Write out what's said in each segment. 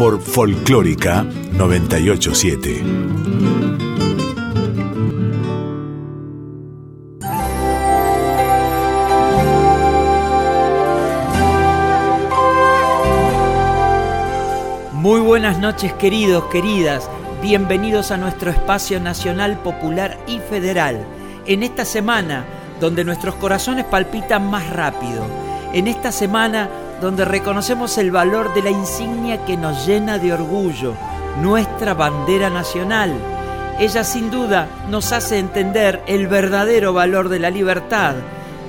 Por Folclórica 987. Muy buenas noches queridos, queridas. Bienvenidos a nuestro espacio nacional, popular y federal. En esta semana donde nuestros corazones palpitan más rápido. En esta semana donde reconocemos el valor de la insignia que nos llena de orgullo, nuestra bandera nacional. Ella sin duda nos hace entender el verdadero valor de la libertad,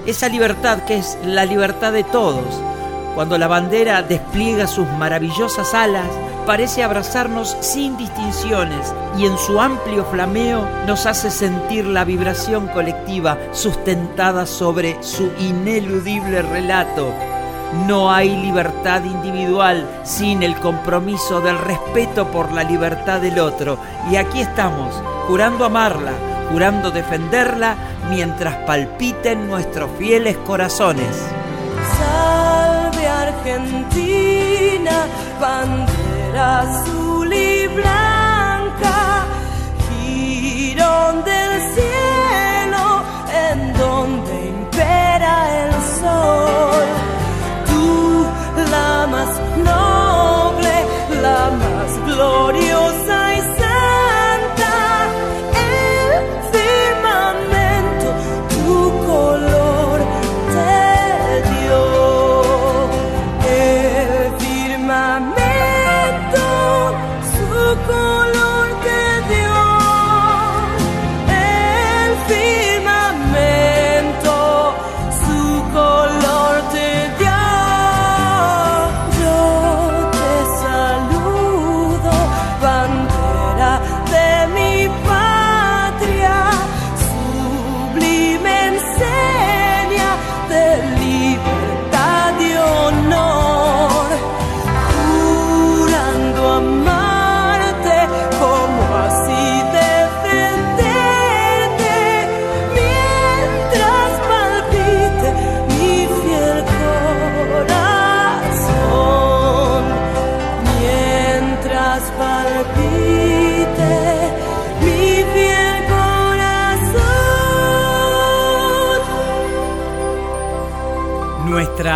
esa libertad que es la libertad de todos. Cuando la bandera despliega sus maravillosas alas, parece abrazarnos sin distinciones y en su amplio flameo nos hace sentir la vibración colectiva sustentada sobre su ineludible relato no hay libertad individual sin el compromiso del respeto por la libertad del otro. Y aquí estamos, jurando amarla, jurando defenderla, mientras palpiten nuestros fieles corazones. Salve Argentina, bandera azul y blanca,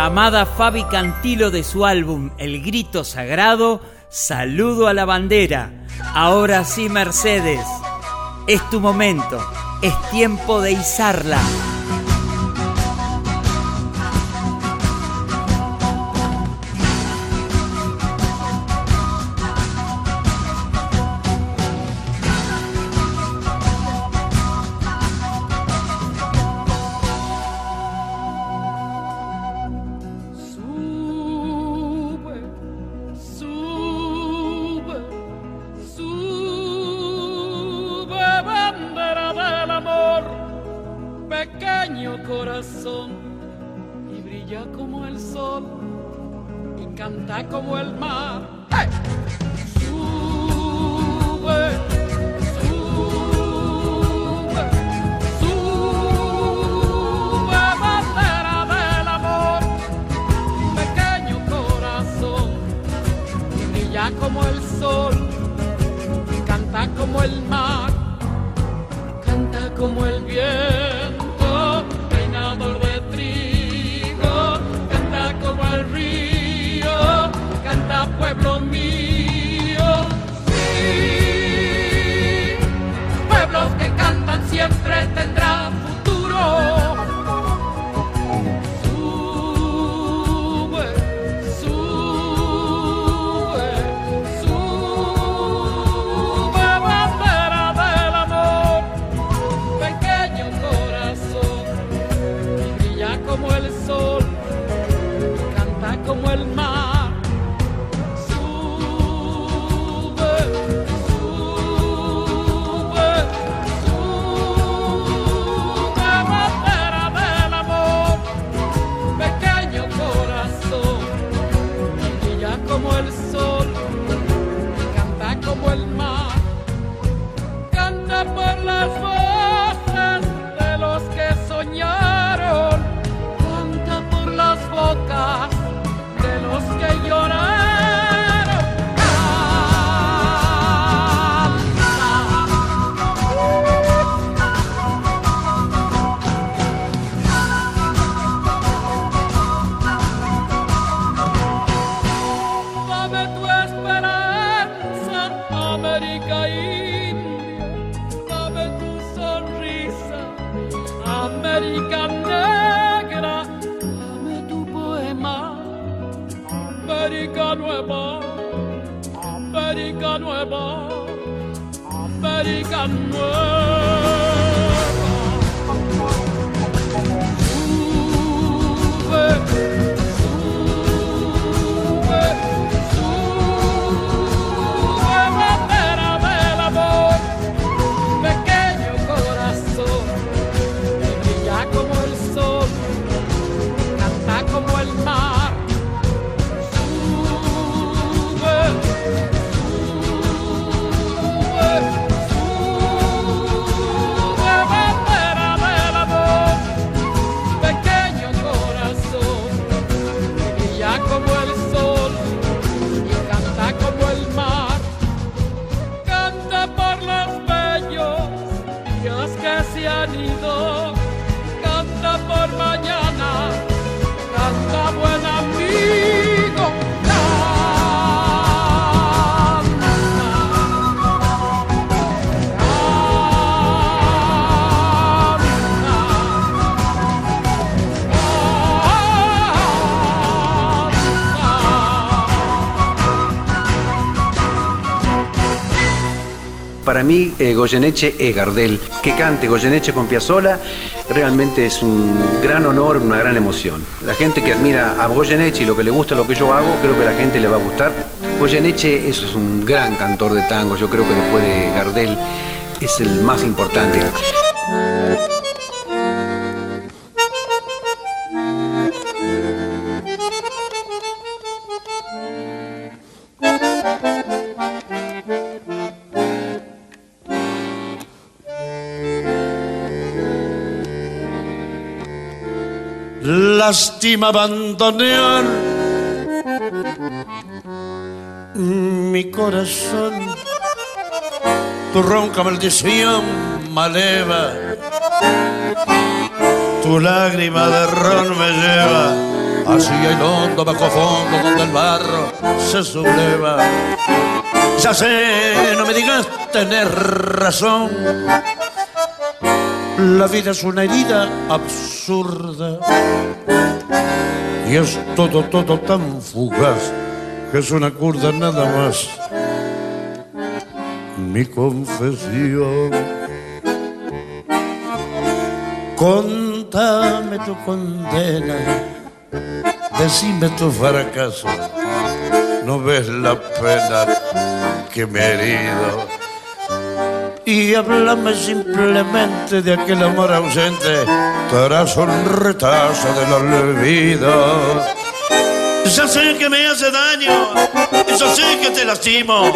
amada Fabi Cantilo de su álbum El Grito Sagrado, Saludo a la Bandera. Ahora sí, Mercedes, es tu momento, es tiempo de izarla. Para mí, eh, Goyeneche es Gardel. Que cante Goyeneche con Piazzolla realmente es un gran honor, una gran emoción. La gente que admira a Goyeneche y lo que le gusta lo que yo hago, creo que a la gente le va a gustar. Goyeneche es un gran cantor de tango, yo creo que después de Gardel es el más importante. Lástima abandonar mi corazón. Tu ronca maldición maleva, tu lágrima de ron me lleva hacia el hondo bajo fondo donde el barro se subleva. Ya sé, no me digas tener razón la vida es una herida absurda y es todo, todo tan fugaz que es una curda nada más. Mi confesión. Contame tu condena, decime tu fracaso. No ves la pena que me he herido y háblame simplemente de aquel amor ausente tras un retazo del olvido. Ya sé que me hace daño, yo sé que te lastimo,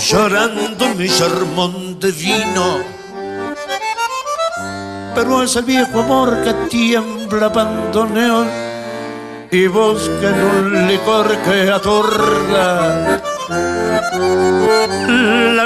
llorando mi sermón de vino. Pero es el viejo amor que tiembla bandoneón y busca en un licor que atorda la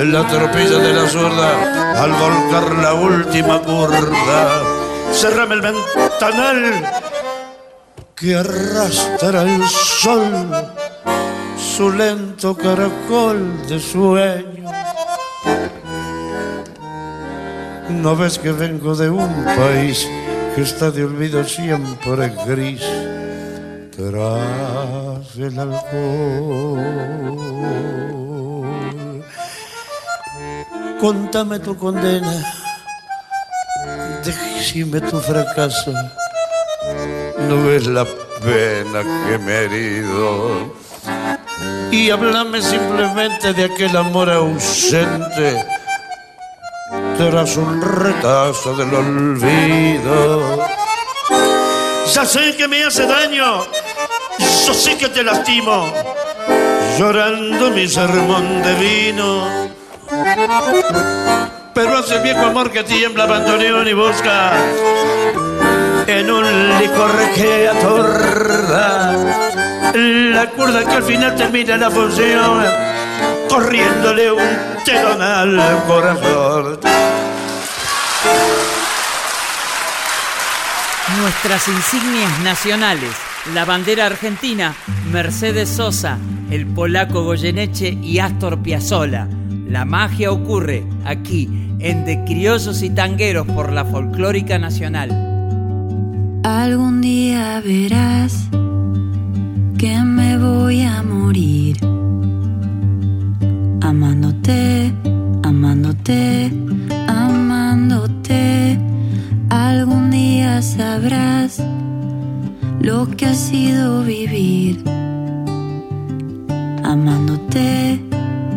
en la tropilla de la zurda al volcar la última curda. Cerrame el ventanal que arrastra el sol su lento caracol de sueño. No ves que vengo de un país que está de olvido siempre gris tras el alcohol. Contame tu condena, decime tu fracaso. No ves la pena que me he herido. Y háblame simplemente de aquel amor ausente tras un retazo del olvido. Ya sé que me hace daño yo sé que te lastimo, llorando mi sermón de vino. Pero hace viejo amor que tiembla bandoneón y busca en un licor que atorda la cuerda que al final termina la función corriéndole un telón al corazón. Nuestras insignias nacionales, la bandera argentina, Mercedes Sosa, el polaco Goyeneche y Astor Piazzolla. La magia ocurre aquí, en De Criollos y Tangueros por la Folclórica Nacional. Algún día verás que me voy a morir. Amándote, amándote, amándote. Algún día sabrás lo que ha sido vivir. Amándote,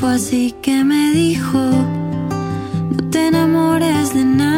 Fue así que me dijo, no te enamores de nadie.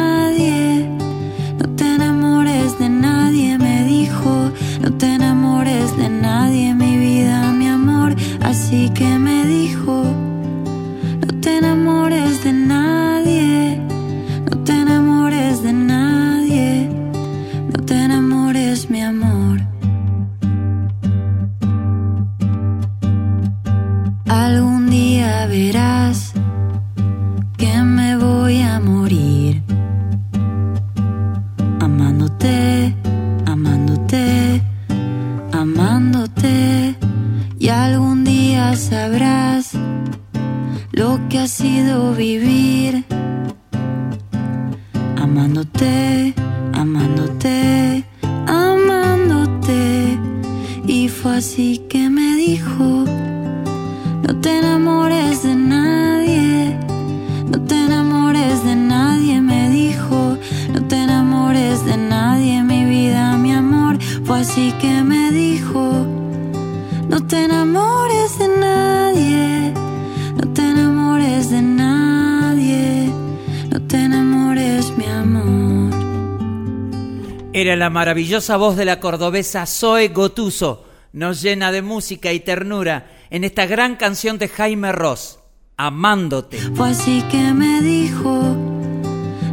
La maravillosa voz de la cordobesa Zoe Gotuso. Nos llena de música y ternura en esta gran canción de Jaime Ross, Amándote. Fue así que me dijo,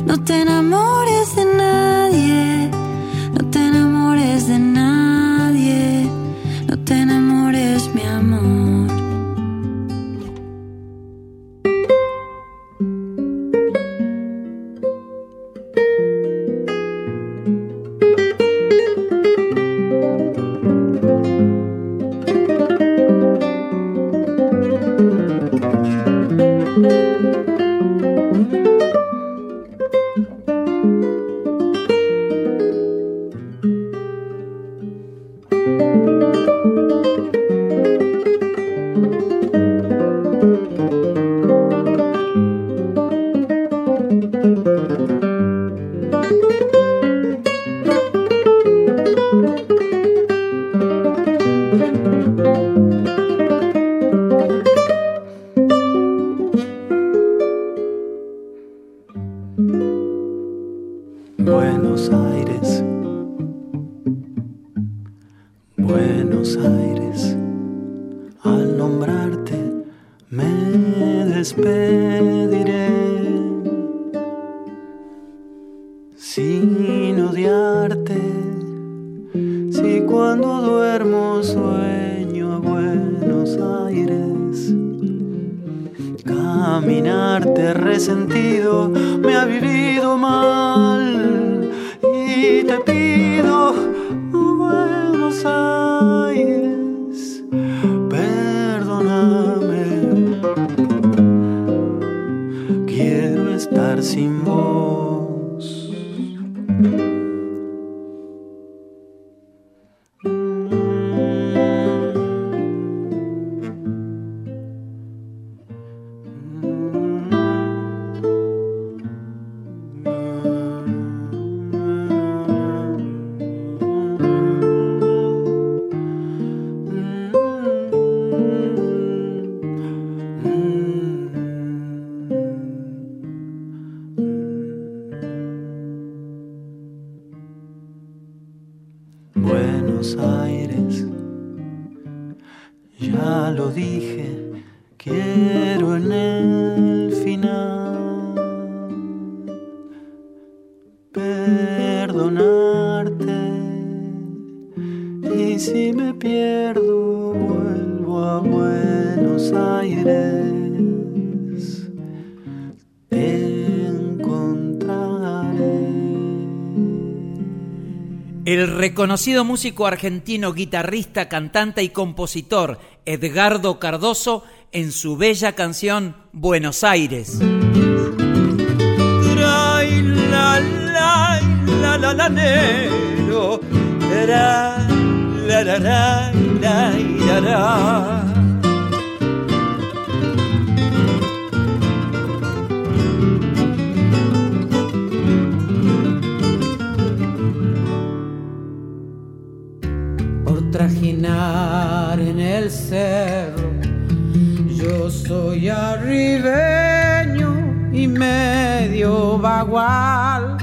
no te enamores de nadie, El reconocido músico argentino, guitarrista, cantante y compositor Edgardo Cardoso en su bella canción Buenos Aires. Trajinar en el cerro, yo soy arribeño y medio bagual.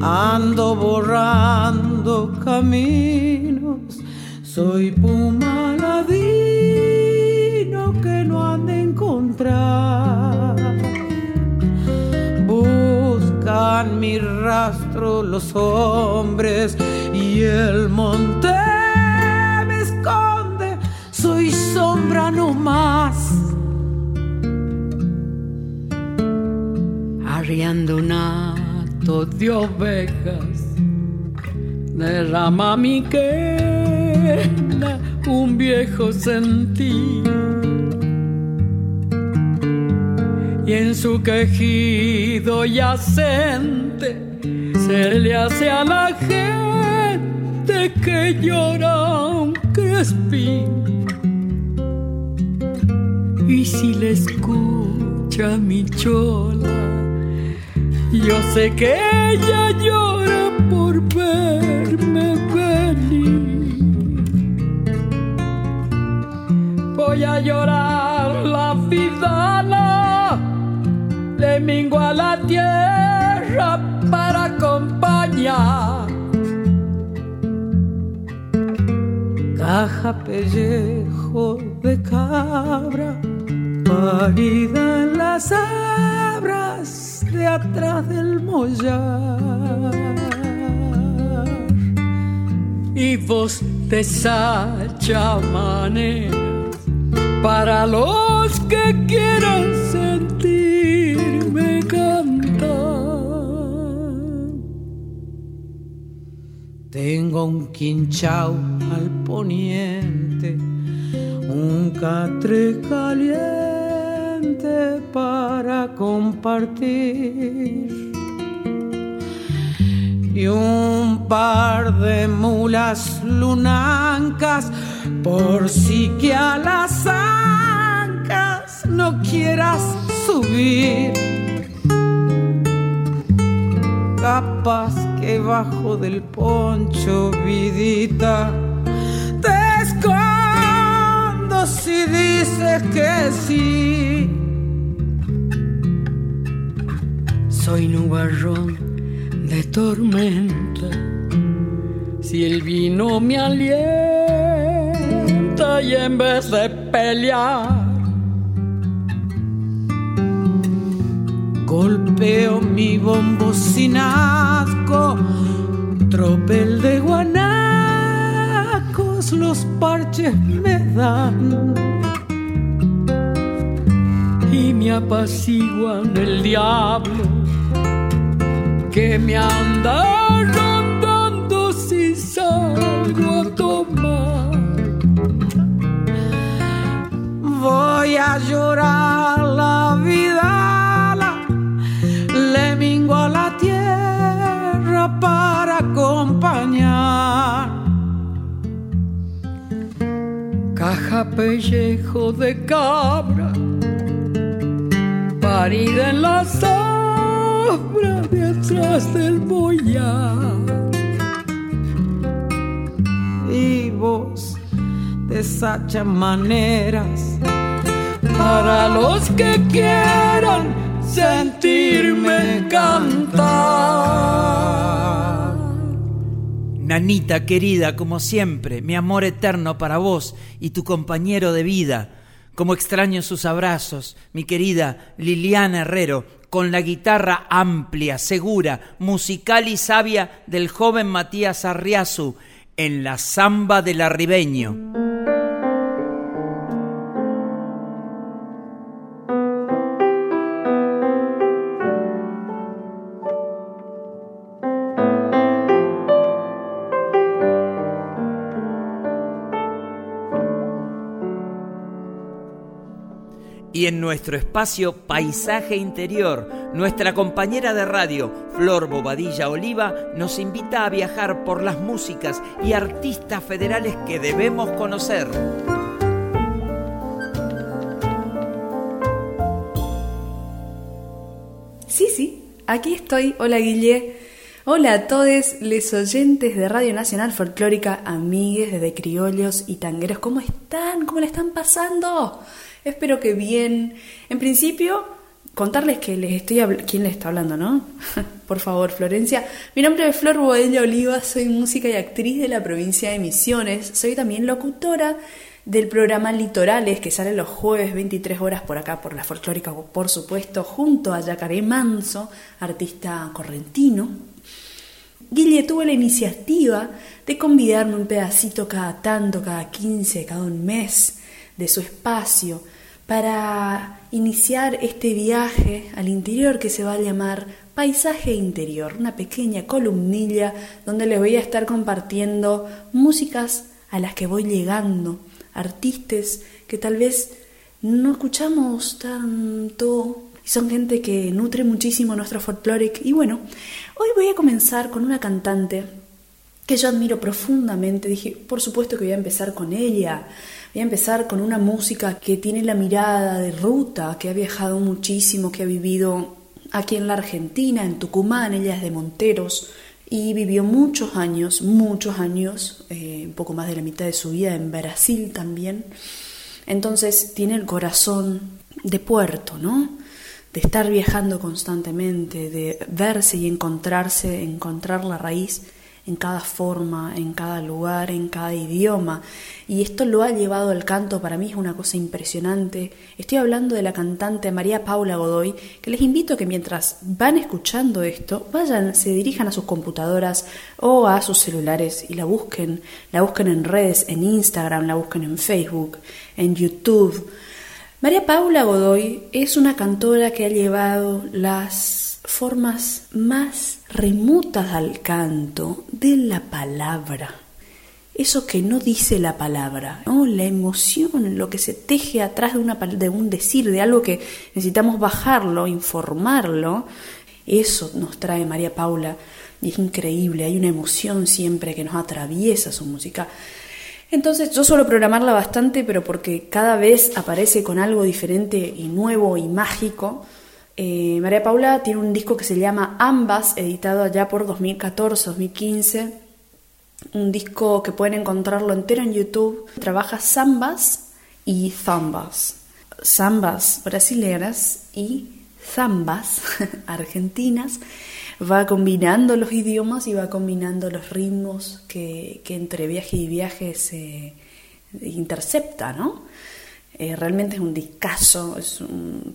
Ando borrando caminos, soy puma ladino que no han de encontrar. Mi rastro los hombres y el monte me esconde, soy sombra no más. arriando un hato de ovejas, derrama mi quena un viejo sentir. En su quejido yacente se le hace a la gente que llora un crespín. Y si le escucha mi chola, yo sé que ella llora por verme venir. Voy a llorar la vidala, le a la tierra para acompañar. Caja pellejo de cabra, parida en las abras de atrás del mollar. y vos de sacha maneras para los que quieran sentirme Tengo un quinchao al poniente, un catre caliente para compartir. Y un par de mulas lunancas, por si que a las ancas no quieras subir. Capaz que bajo del poncho, vidita, te escondo si dices que sí. Soy nubarrón de tormenta. Si el vino me alienta y en vez de pelear, Golpeo mi bombo sin asco, tropel de guanacos, los parches me dan. y me apaciguan el diablo que me anda rondando si salgo a tomar. Voy a llorar Pellejo de cabra, parida en la sombra detrás del boyar. y vos desacha maneras Para los que quieran sentirme cantar. Nanita querida, como siempre, mi amor eterno para vos y tu compañero de vida. Como extraño sus abrazos, mi querida Liliana Herrero, con la guitarra amplia, segura, musical y sabia del joven Matías Arriazu en la samba del arribeño. Y en nuestro espacio Paisaje Interior, nuestra compañera de radio, Flor Bobadilla Oliva, nos invita a viajar por las músicas y artistas federales que debemos conocer. Sí, sí, aquí estoy. Hola Guille. Hola a todos los oyentes de Radio Nacional Folclórica, amigues de Criollos y Tangueros. ¿Cómo están? ¿Cómo le están pasando? Espero que bien. En principio, contarles que les estoy quién les está hablando, ¿no? Por favor, Florencia. Mi nombre es Flor Boella Oliva, soy música y actriz de la provincia de Misiones. Soy también locutora del programa Litorales que sale los jueves 23 horas por acá por la folclórica, por supuesto, junto a Yacaré Manso, artista correntino. Guille tuvo la iniciativa de convidarme un pedacito cada tanto, cada 15, cada un mes de su espacio para iniciar este viaje al interior que se va a llamar Paisaje Interior, una pequeña columnilla donde les voy a estar compartiendo músicas a las que voy llegando, artistas que tal vez no escuchamos tanto y son gente que nutre muchísimo nuestro folclore. Y bueno, hoy voy a comenzar con una cantante yo admiro profundamente. Dije, por supuesto que voy a empezar con ella. Voy a empezar con una música que tiene la mirada de ruta, que ha viajado muchísimo, que ha vivido aquí en la Argentina, en Tucumán, ella es de Monteros y vivió muchos años, muchos años, eh, un poco más de la mitad de su vida en Brasil también. Entonces tiene el corazón de puerto, ¿no? De estar viajando constantemente, de verse y encontrarse, encontrar la raíz en cada forma, en cada lugar, en cada idioma. Y esto lo ha llevado al canto, para mí es una cosa impresionante. Estoy hablando de la cantante María Paula Godoy, que les invito a que mientras van escuchando esto, vayan, se dirijan a sus computadoras o a sus celulares y la busquen. La busquen en redes, en Instagram, la busquen en Facebook, en YouTube. María Paula Godoy es una cantora que ha llevado las formas más remotas al canto de la palabra. Eso que no dice la palabra, ¿no? la emoción, lo que se teje atrás de, una, de un decir, de algo que necesitamos bajarlo, informarlo, eso nos trae María Paula y es increíble, hay una emoción siempre que nos atraviesa su música. Entonces yo suelo programarla bastante, pero porque cada vez aparece con algo diferente y nuevo y mágico, eh, María Paula tiene un disco que se llama Ambas, editado allá por 2014-2015. Un disco que pueden encontrarlo entero en YouTube. Trabaja zambas y zambas. Zambas brasileras y zambas argentinas. Va combinando los idiomas y va combinando los ritmos que, que entre viaje y viaje se intercepta, ¿no? Eh, realmente es un discazo, es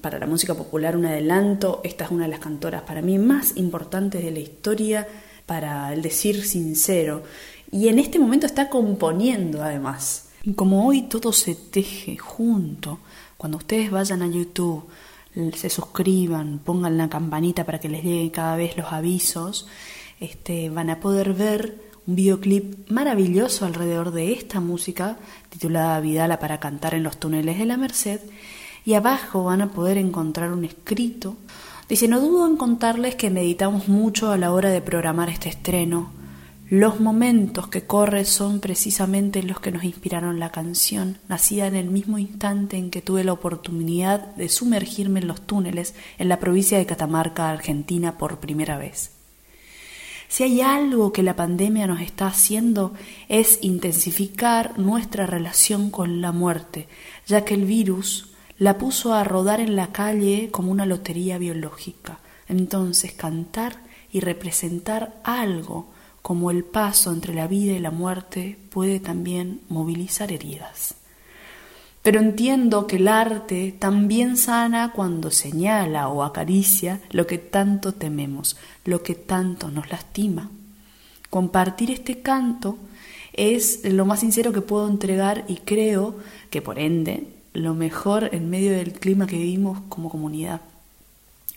para la música popular un adelanto. Esta es una de las cantoras para mí más importantes de la historia, para el decir sincero. Y en este momento está componiendo además. Como hoy todo se teje junto, cuando ustedes vayan a YouTube, se suscriban, pongan la campanita para que les lleguen cada vez los avisos, este, van a poder ver un videoclip maravilloso alrededor de esta música titulada Vidala para cantar en los túneles de la Merced y abajo van a poder encontrar un escrito. Dice, no dudo en contarles que meditamos mucho a la hora de programar este estreno. Los momentos que corre son precisamente los que nos inspiraron la canción, nacida en el mismo instante en que tuve la oportunidad de sumergirme en los túneles en la provincia de Catamarca, Argentina, por primera vez. Si hay algo que la pandemia nos está haciendo es intensificar nuestra relación con la muerte, ya que el virus la puso a rodar en la calle como una lotería biológica. Entonces cantar y representar algo como el paso entre la vida y la muerte puede también movilizar heridas. Pero entiendo que el arte también sana cuando señala o acaricia lo que tanto tememos, lo que tanto nos lastima. Compartir este canto es lo más sincero que puedo entregar y creo que por ende lo mejor en medio del clima que vivimos como comunidad.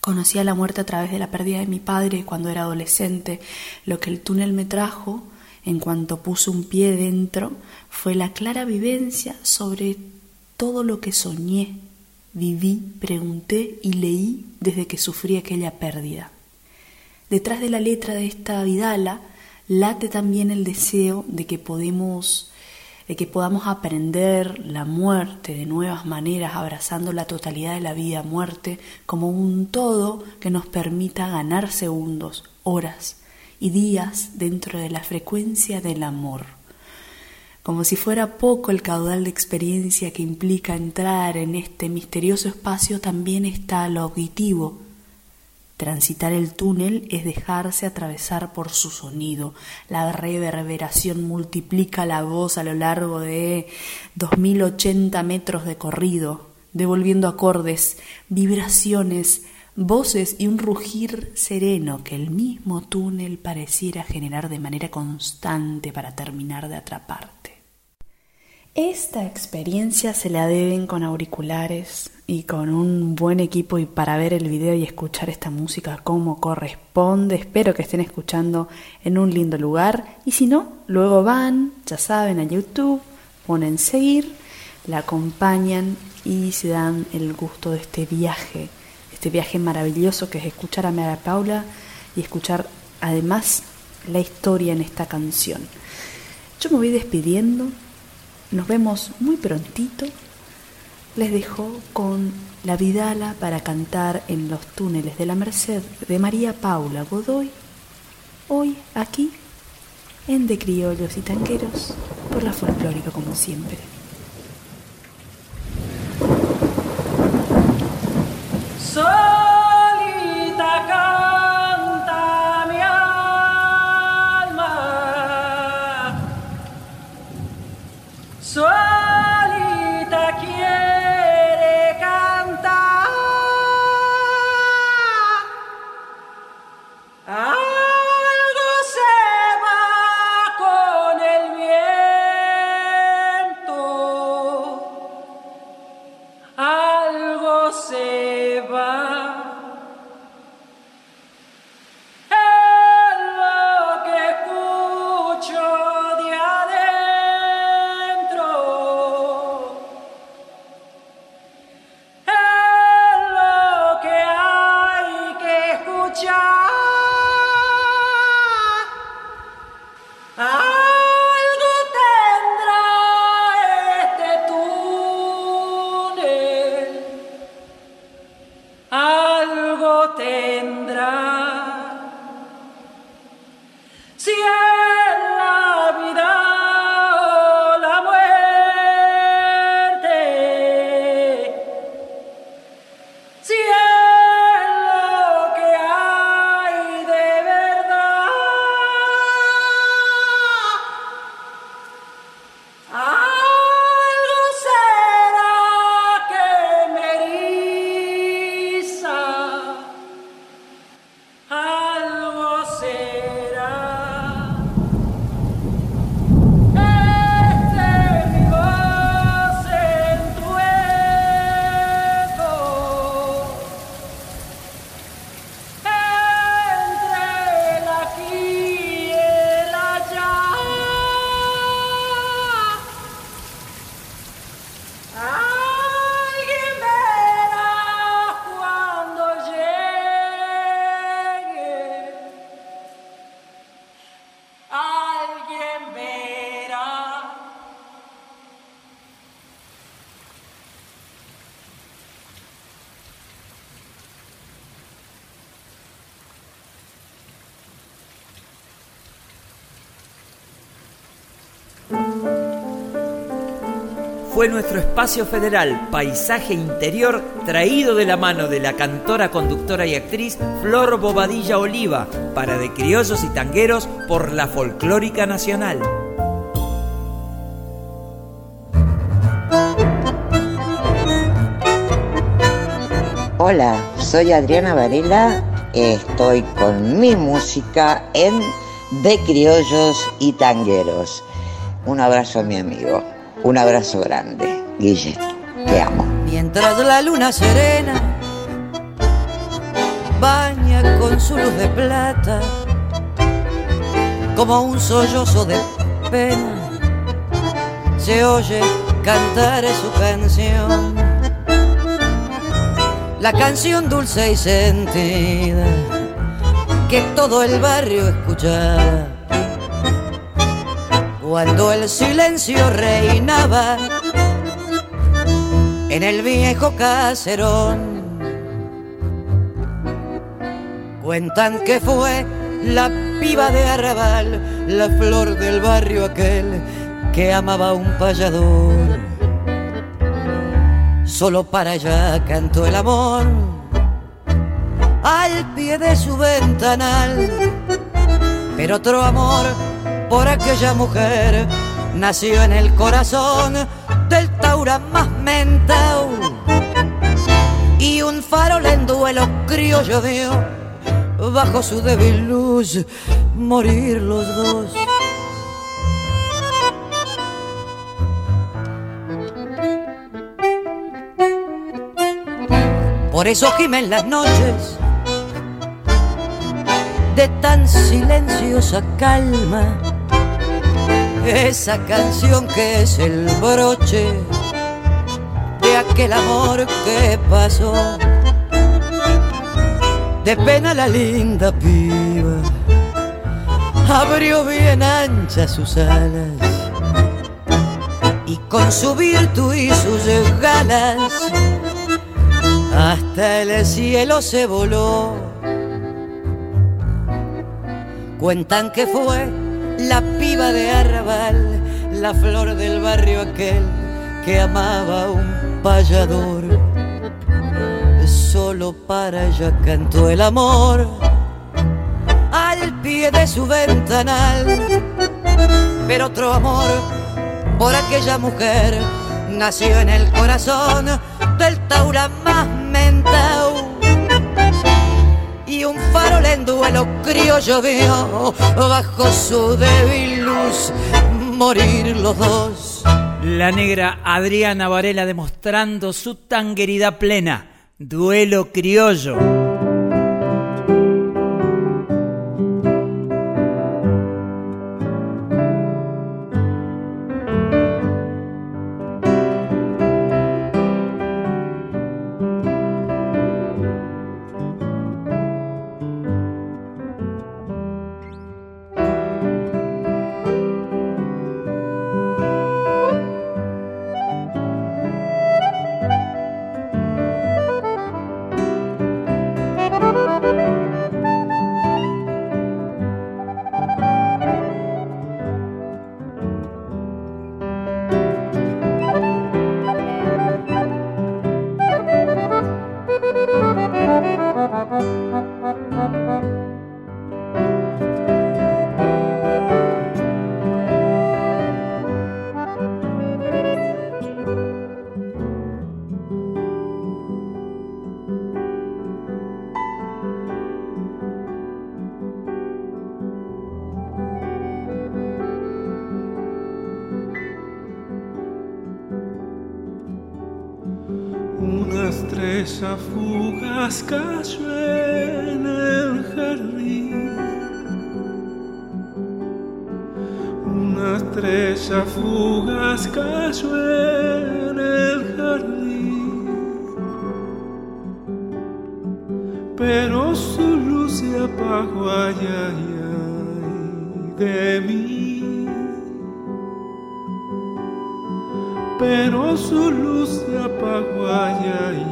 Conocí a la muerte a través de la pérdida de mi padre cuando era adolescente. Lo que el túnel me trajo, en cuanto puse un pie dentro, fue la clara vivencia sobre todo lo que soñé, viví, pregunté y leí desde que sufrí aquella pérdida. Detrás de la letra de esta Vidala late también el deseo de que podemos de que podamos aprender la muerte de nuevas maneras, abrazando la totalidad de la vida, muerte, como un todo que nos permita ganar segundos, horas y días dentro de la frecuencia del amor. Como si fuera poco el caudal de experiencia que implica entrar en este misterioso espacio, también está lo auditivo. Transitar el túnel es dejarse atravesar por su sonido. La reverberación multiplica la voz a lo largo de 2080 metros de corrido, devolviendo acordes, vibraciones, voces y un rugir sereno que el mismo túnel pareciera generar de manera constante para terminar de atrapar. Esta experiencia se la deben con auriculares y con un buen equipo y para ver el video y escuchar esta música como corresponde. Espero que estén escuchando en un lindo lugar y si no, luego van, ya saben, a YouTube, ponen seguir, la acompañan y se dan el gusto de este viaje, este viaje maravilloso que es escuchar a Mara Paula y escuchar además la historia en esta canción. Yo me voy despidiendo nos vemos muy prontito. Les dejo con La Vidala para cantar en los túneles de la Merced de María Paula Godoy, hoy aquí en De Criollos y Tanqueros por la folclórica como siempre. Fue nuestro espacio federal Paisaje Interior traído de la mano de la cantora, conductora y actriz Flor Bobadilla Oliva para De Criollos y Tangueros por la Folclórica Nacional. Hola, soy Adriana Varela, estoy con mi música en De Criollos y Tangueros. Un abrazo a mi amigo, un abrazo grande, Guille, te amo. Mientras la luna serena baña con su luz de plata, como un sollozo de pena, se oye cantar su canción. La canción dulce y sentida que todo el barrio escuchaba. Cuando el silencio reinaba en el viejo caserón. Cuentan que fue la piba de Arrabal, la flor del barrio aquel que amaba un payador. Solo para ella cantó el amor al pie de su ventanal. Pero otro amor por aquella mujer nació en el corazón del Taura más mentao. Y un farol en duelo criollo vio bajo su débil luz morir los dos. Por eso gimen las noches de tan silenciosa calma. Esa canción que es el broche de aquel amor que pasó. De pena la linda piba abrió bien anchas sus alas y con su virtud y sus galas hasta el cielo se voló. Cuentan que fue la piba de Arrabal, la flor del barrio aquel que amaba un payador. Solo para ella cantó el amor al pie de su ventanal. Pero otro amor por aquella mujer nació en el corazón del Taura más mentao. Y un farol en duelo criollo vio bajo su débil luz morir los dos. La negra Adriana Varela demostrando su tangueridad plena. Duelo criollo. Pero su luz se apagó, ay, ay, de mí. pero su luz se apagó, ay, ay,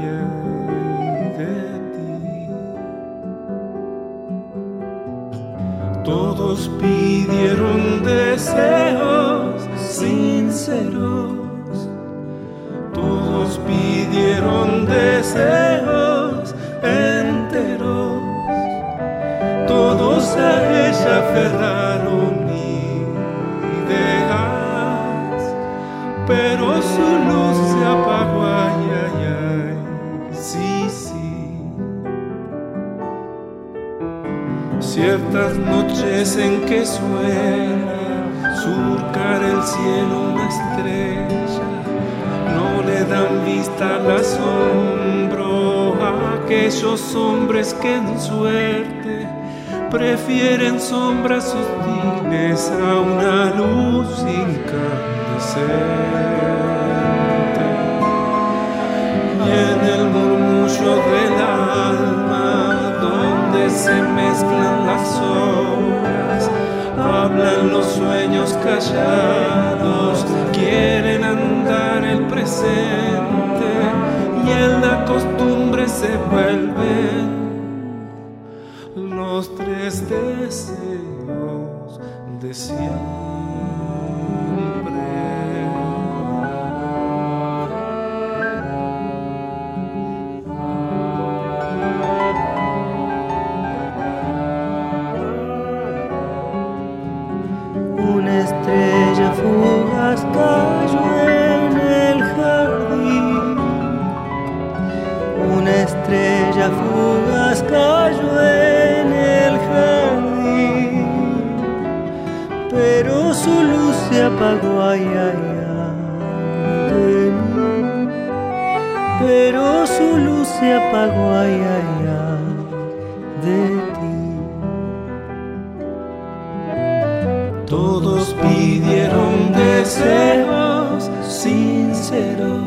de ti. Todos pidieron deseos sinceros Todos pidieron deseos a ella aferraron ideas, pero su luz se apagó, ay, ay, ay, sí, sí. Ciertas noches en que suena surcar el cielo una estrella, no le dan vista al asombro a aquellos hombres que en suerte prefieren sombras sutiles a una luz incandescente. Y en el murmullo del alma, donde se mezclan las horas, hablan los sueños callados, quieren andar el presente y en la costumbre se vuelven deseos de Una estrella fugaz cayó en el jardín. Una estrella fugaz de mí. Pero su luz se apagó, ay, de ti. Todos pidieron deseos sinceros.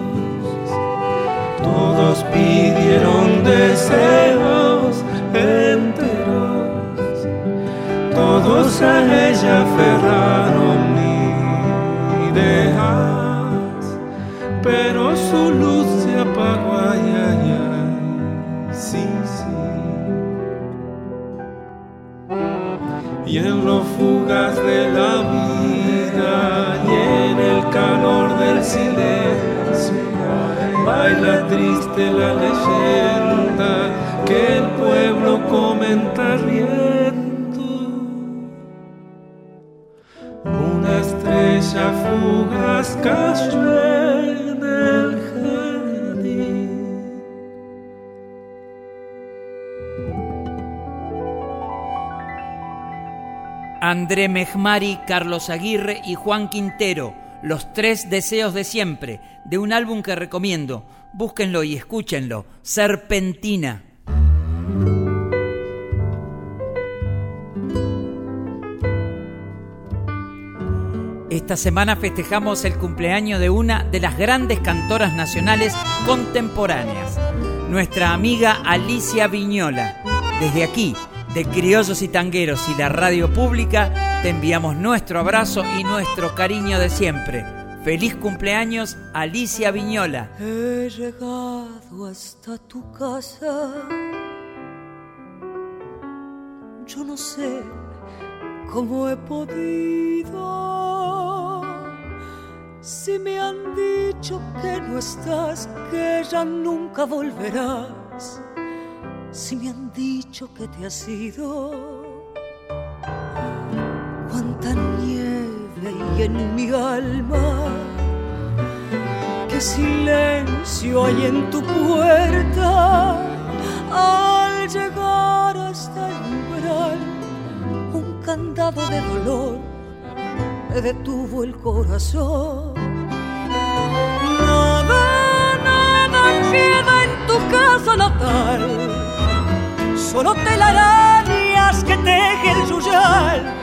Todos pidieron deseos enteros. Todos a ella aferraron triste la leyenda que el pueblo comenta riendo. Una estrella fugaz cayó en el jardín. André Mejmari, Carlos Aguirre y Juan Quintero, Los Tres Deseos de Siempre, de un álbum que recomiendo. Búsquenlo y escúchenlo, Serpentina. Esta semana festejamos el cumpleaños de una de las grandes cantoras nacionales contemporáneas, nuestra amiga Alicia Viñola. Desde aquí, de Criollos y Tangueros y la radio pública, te enviamos nuestro abrazo y nuestro cariño de siempre. Feliz cumpleaños, Alicia Viñola. He llegado hasta tu casa. Yo no sé cómo he podido. Si me han dicho que no estás, que ya nunca volverás. Si me han dicho que te has ido. Cuánta nieve hay en mi alma. Qué silencio hay en tu puerta. Al llegar hasta el umbral, un candado de dolor me detuvo el corazón. Nada, nada queda en tu casa natal, solo telarañas que teje el yuyal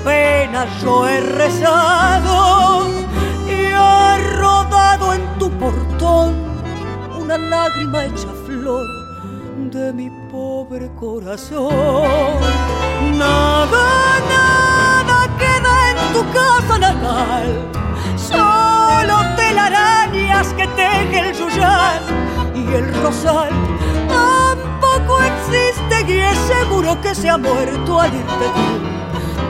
tu pena yo he rezado y he rodado en tu portón una lágrima hecha flor de mi pobre corazón. Nada, nada queda en tu casa natal, solo telarañas que teje el yuyal y el rosal. Tampoco existe y es seguro que se ha muerto al irte tú.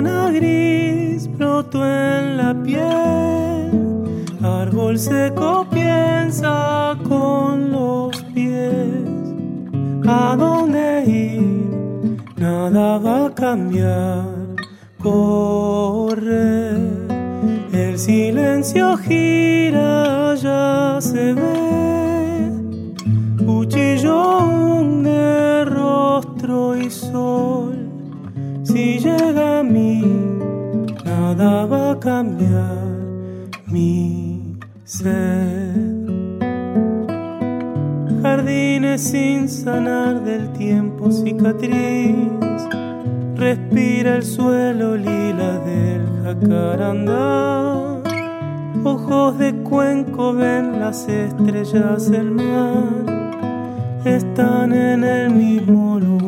Una zona gris brotó en la piel, árbol seco piensa con los pies. ¿A dónde ir? Nada va a cambiar. Corre, el silencio gira, va a cambiar mi sed. Jardines sin sanar del tiempo cicatriz. Respira el suelo lila del jacarandá. Ojos de cuenco ven las estrellas del mar. Están en el mismo lugar.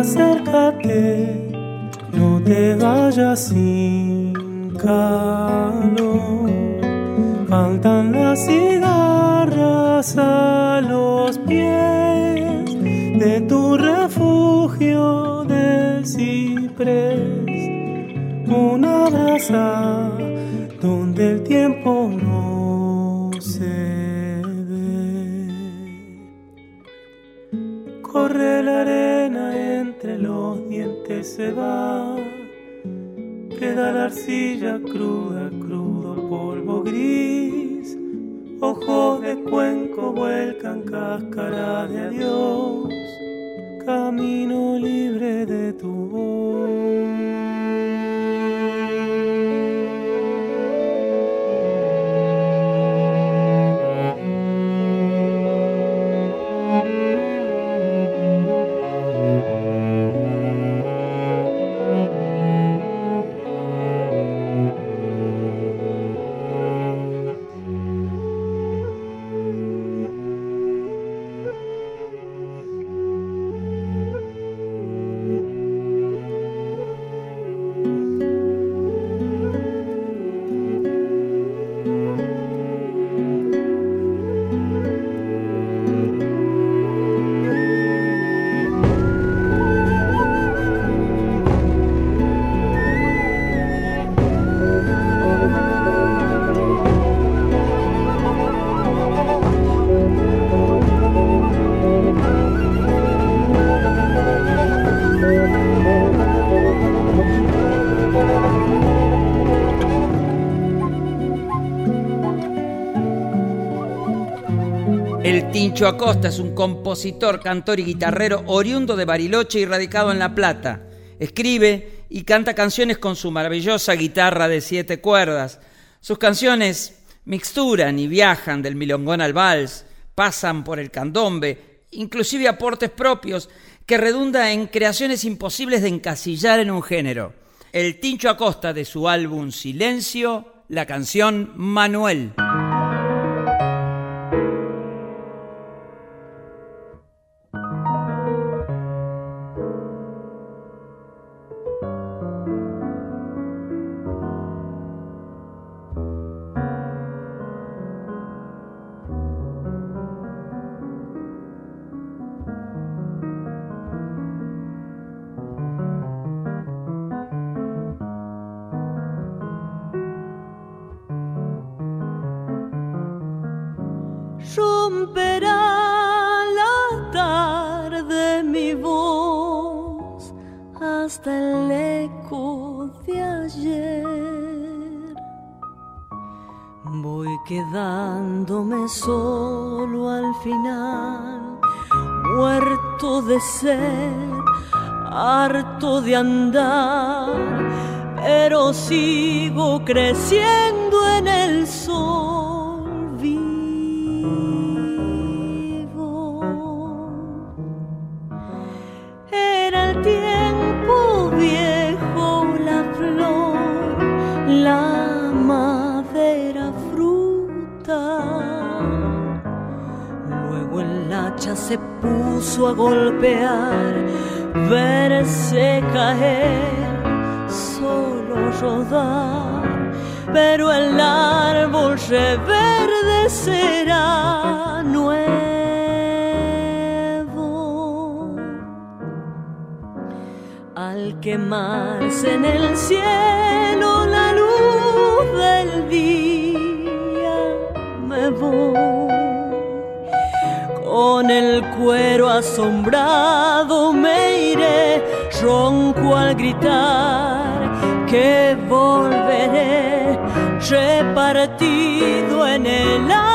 Acércate, no te vayas sin calor. Faltan las cigarras a los pies de tu refugio de ciprés una brasa donde el tiempo no se ve. Corre la arena los dientes se va, queda la arcilla cruda, crudo polvo gris. Ojos de cuenco vuelcan cáscara de adiós, camino libre de tu voz. El Tincho Acosta es un compositor, cantor y guitarrero oriundo de Bariloche y radicado en La Plata. Escribe y canta canciones con su maravillosa guitarra de siete cuerdas. Sus canciones mixturan y viajan del milongón al vals, pasan por el candombe, inclusive aportes propios que redunda en creaciones imposibles de encasillar en un género. El Tincho Acosta de su álbum Silencio, la canción Manuel. Harto de andar, pero sigo creciendo en el sol Se puso a golpear, verse caer, solo rodar, pero el árbol reverdecerá nuevo. Al quemarse en el cielo la luz del día con el cuero asombrado me iré, ronco al gritar que volveré, repartido en el aire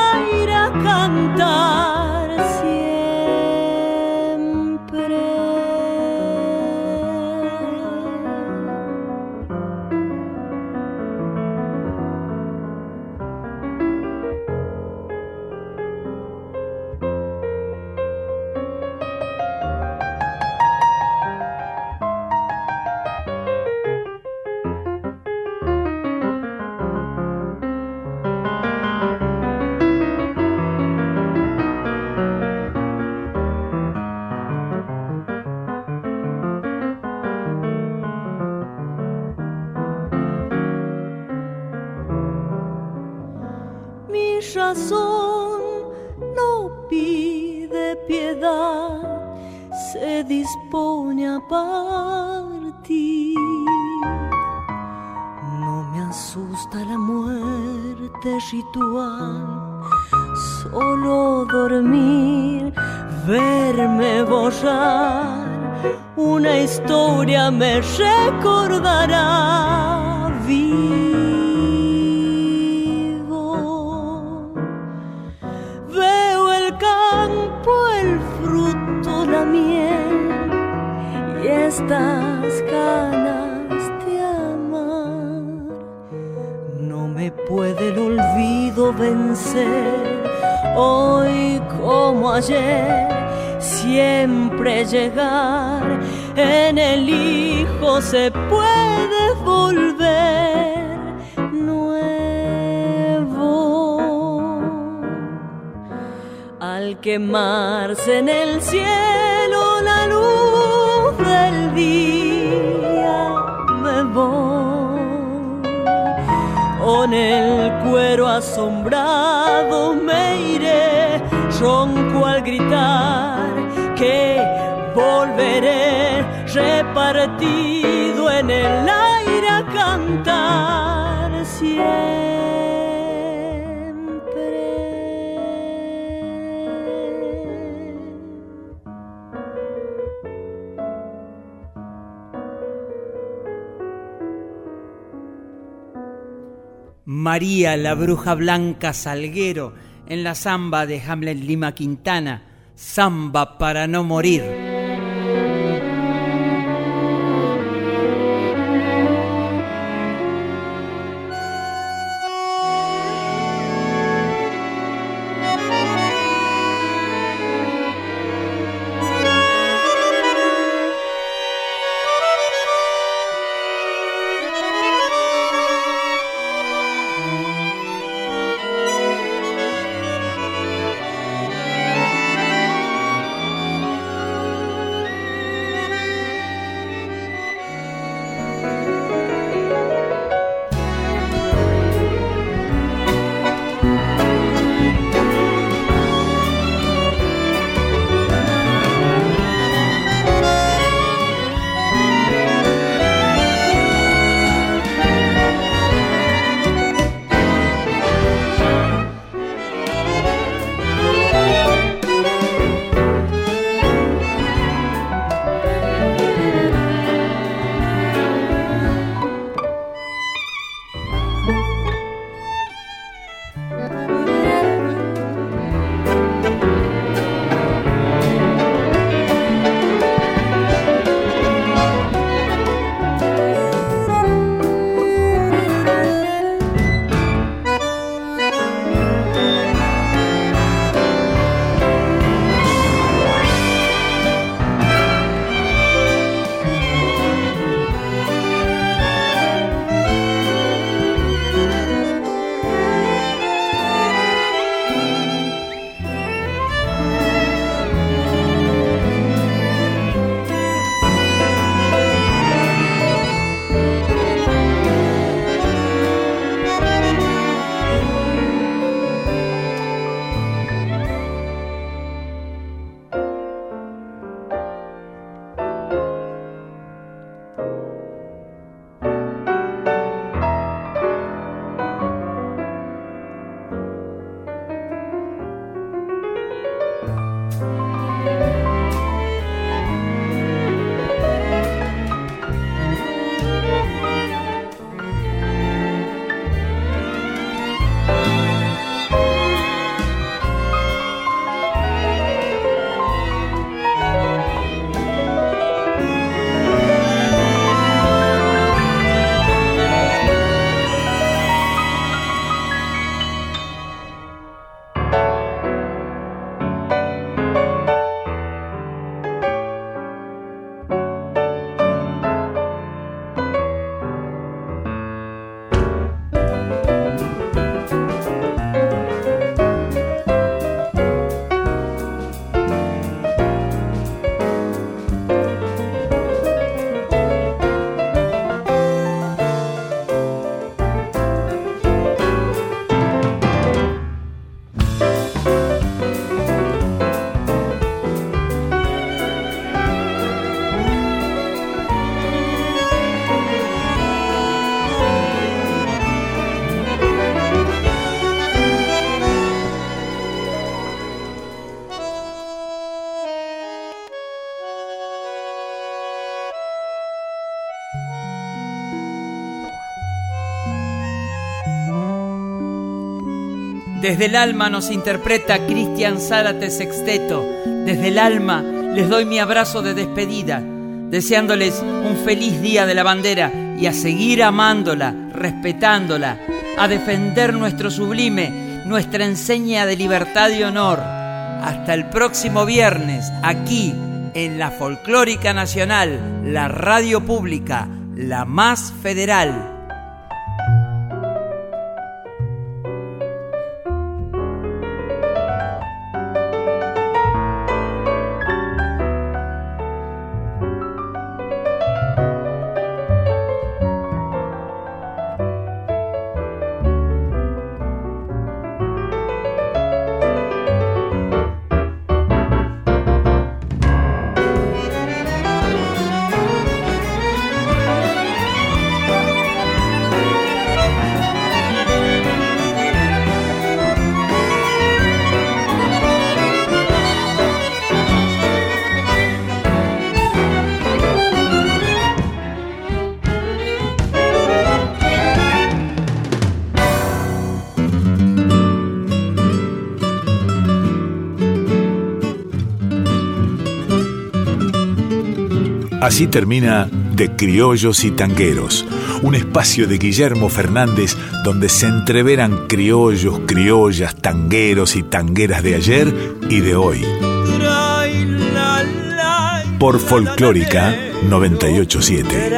dispone a partir. No me asusta la muerte ritual, solo dormir, verme borrar. Una historia me recordará. Estas ganas de amar. No me puede el olvido vencer, hoy como ayer, siempre llegar. En el hijo se puede volver nuevo. Al quemarse en el cielo Con el cuero asombrado me iré, ronco al gritar que volveré repartido en el aire a cantar siempre. María, la bruja blanca Salguero, en la samba de Hamlet Lima Quintana, Samba para no morir. Desde el alma nos interpreta Cristian Zárate Sexteto. Desde el alma les doy mi abrazo de despedida, deseándoles un feliz día de la bandera y a seguir amándola, respetándola, a defender nuestro sublime, nuestra enseña de libertad y honor. Hasta el próximo viernes, aquí en la Folclórica Nacional, la radio pública, la más federal. Así termina De Criollos y Tangueros, un espacio de Guillermo Fernández donde se entreveran criollos, criollas, tangueros y tangueras de ayer y de hoy. Por Folclórica 987.